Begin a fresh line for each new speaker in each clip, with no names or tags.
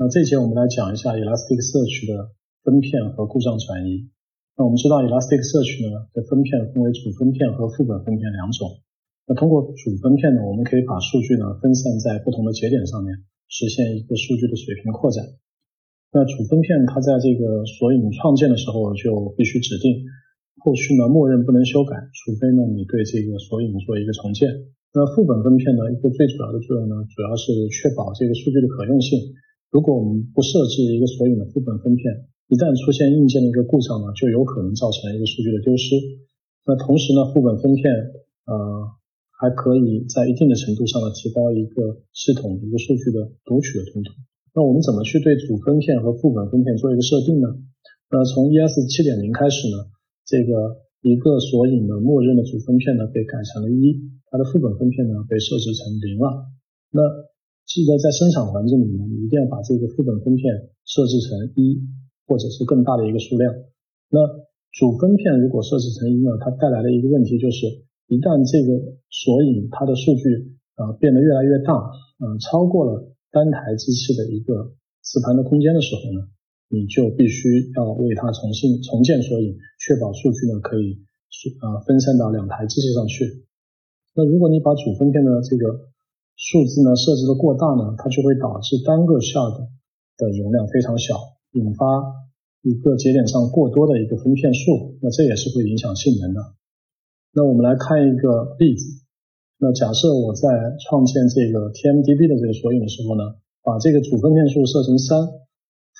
那这节我们来讲一下 Elasticsearch 的分片和故障转移。那我们知道 Elasticsearch 呢的分片分为主分片和副本分片两种。那通过主分片呢，我们可以把数据呢分散在不同的节点上面，实现一个数据的水平扩展。那主分片它在这个索引创建的时候就必须指定，后续呢默认不能修改，除非呢你对这个索引做一个重建。那副本分片呢一个最主要的作用呢，主要是确保这个数据的可用性。如果我们不设置一个索引的副本分片，一旦出现硬件的一个故障呢，就有可能造成一个数据的丢失。那同时呢，副本分片呃。还可以在一定的程度上呢提高一个系统一个数据的读取的通透。那我们怎么去对主分片和副本分片做一个设定呢？那从 ES 七点零开始呢，这个一个索引的默认的主分片呢被改成了一，它的副本分片呢被设置成零了。那记得在生产环境里呢，一定要把这个副本分片设置成一或者是更大的一个数量。那主分片如果设置成一呢，它带来的一个问题就是。一旦这个索引它的数据啊变得越来越大，嗯，超过了单台机器的一个磁盘的空间的时候呢，你就必须要为它重新重建索引，确保数据呢可以啊分散到两台机器上去。那如果你把主分片的这个数字呢设置的过大呢，它就会导致单个 shard 的容量非常小，引发一个节点上过多的一个分片数，那这也是会影响性能的。那我们来看一个例子。那假设我在创建这个 TMDB 的这个索引的时候呢，把这个主分片数设成三，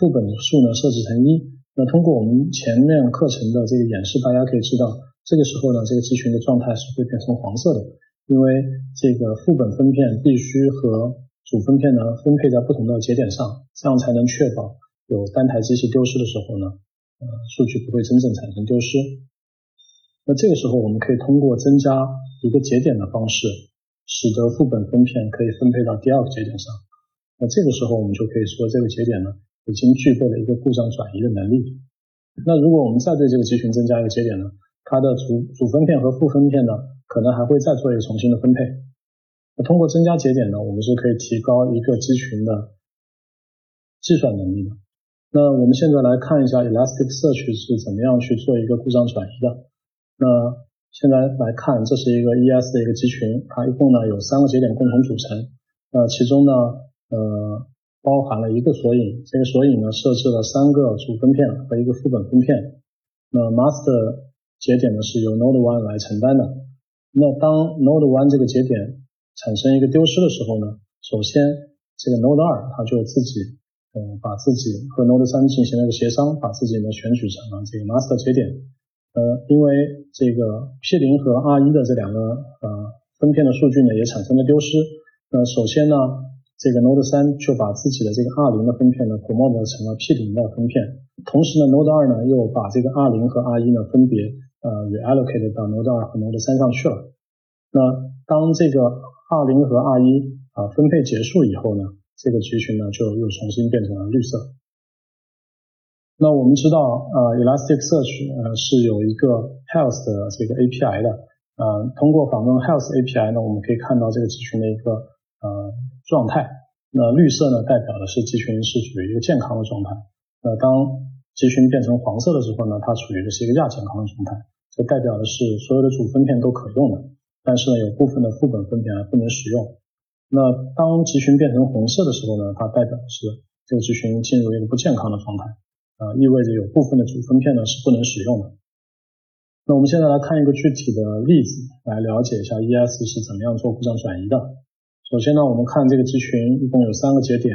副本数呢设置成一。那通过我们前面课程的这个演示，大家可以知道，这个时候呢，这个集群的状态是会变成黄色的，因为这个副本分片必须和主分片呢分配在不同的节点上，这样才能确保有单台机器丢失的时候呢，呃，数据不会真正产生丢失。那这个时候，我们可以通过增加一个节点的方式，使得副本分片可以分配到第二个节点上。那这个时候，我们就可以说这个节点呢，已经具备了一个故障转移的能力。那如果我们再对这个集群增加一个节点呢，它的主主分片和副分片呢，可能还会再做一个重新的分配。那通过增加节点呢，我们是可以提高一个集群的计算能力的。那我们现在来看一下 Elasticsearch 是怎么样去做一个故障转移的。那现在来看，这是一个 ES 的一个集群，它一共呢有三个节点共同组成。那其中呢，呃，包含了一个索引，这个索引呢设置了三个主分片和一个副本分片。那 master 节点呢是由 node one 来承担的。那当 node one 这个节点产生一个丢失的时候呢，首先这个 node 二它就自己，嗯，把自己和 node 三进行了一个协商，把自己呢选取成了这个 master 节点。呃，因为这个 P 零和 R 一的这两个呃分片的数据呢，也产生了丢失。那首先呢，这个 Node 三就把自己的这个 R 零的分片呢 promote 成了 P 零的分片，同时呢，Node 二呢又把这个 R 零和 R 一呢分别呃 reallocate 到 Node 二和 Node 三上去了。那当这个二零和二一啊分配结束以后呢，这个集群呢就又重新变成了绿色。那我们知道，呃，Elasticsearch 呃是有一个 Health 的这个 API 的，呃，通过访问 Health API 呢，我们可以看到这个集群的一个呃状态。那绿色呢，代表的是集群是处于一个健康的状态。那当集群变成黄色的时候呢，它处于的是一个亚健康的状态。这代表的是所有的主分片都可用的，但是呢，有部分的副本分片还不能使用。那当集群变成红色的时候呢，它代表的是这个集群进入一个不健康的状态。啊，意味着有部分的主分片呢是不能使用的。那我们现在来看一个具体的例子，来了解一下 ES 是怎么样做故障转移的。首先呢，我们看这个集群一共有三个节点，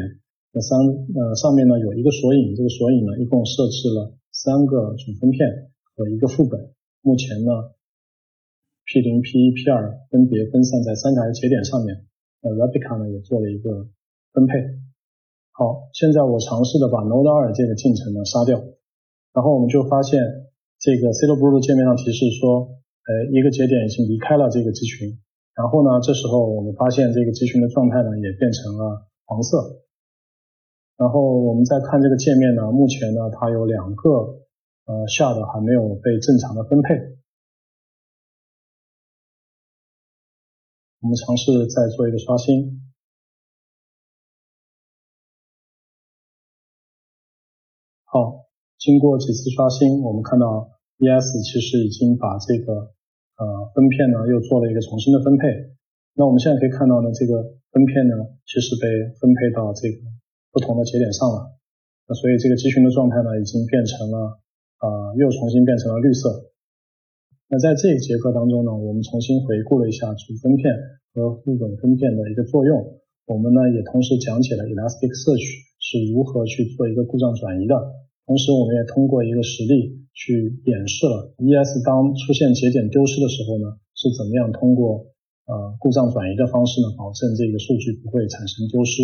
那三呃上面呢有一个索引，这个索引呢一共设置了三个主分片和一个副本。目前呢，P 零、P 一、P 二分别分散在三台节点上面。呃，Replica 呢也做了一个分配。好，现在我尝试的把 Node 二这个进程呢杀掉，然后我们就发现这个 c e l b r u 界面上提示说，呃，一个节点已经离开了这个集群。然后呢，这时候我们发现这个集群的状态呢也变成了黄色。然后我们再看这个界面呢，目前呢它有两个呃 shard 还没有被正常的分配。我们尝试再做一个刷新。好，经过几次刷新，我们看到 ES 其实已经把这个呃分片呢又做了一个重新的分配。那我们现在可以看到呢，这个分片呢其实被分配到这个不同的节点上了。那所以这个集群的状态呢已经变成了呃又重新变成了绿色。那在这一节课当中呢，我们重新回顾了一下主分片和副本分片的一个作用。我们呢也同时讲解了 Elasticsearch 是如何去做一个故障转移的。同时，我们也通过一个实例去演示了 ES 当出现节点丢失的时候呢，是怎么样通过呃故障转移的方式呢，保证这个数据不会产生丢失。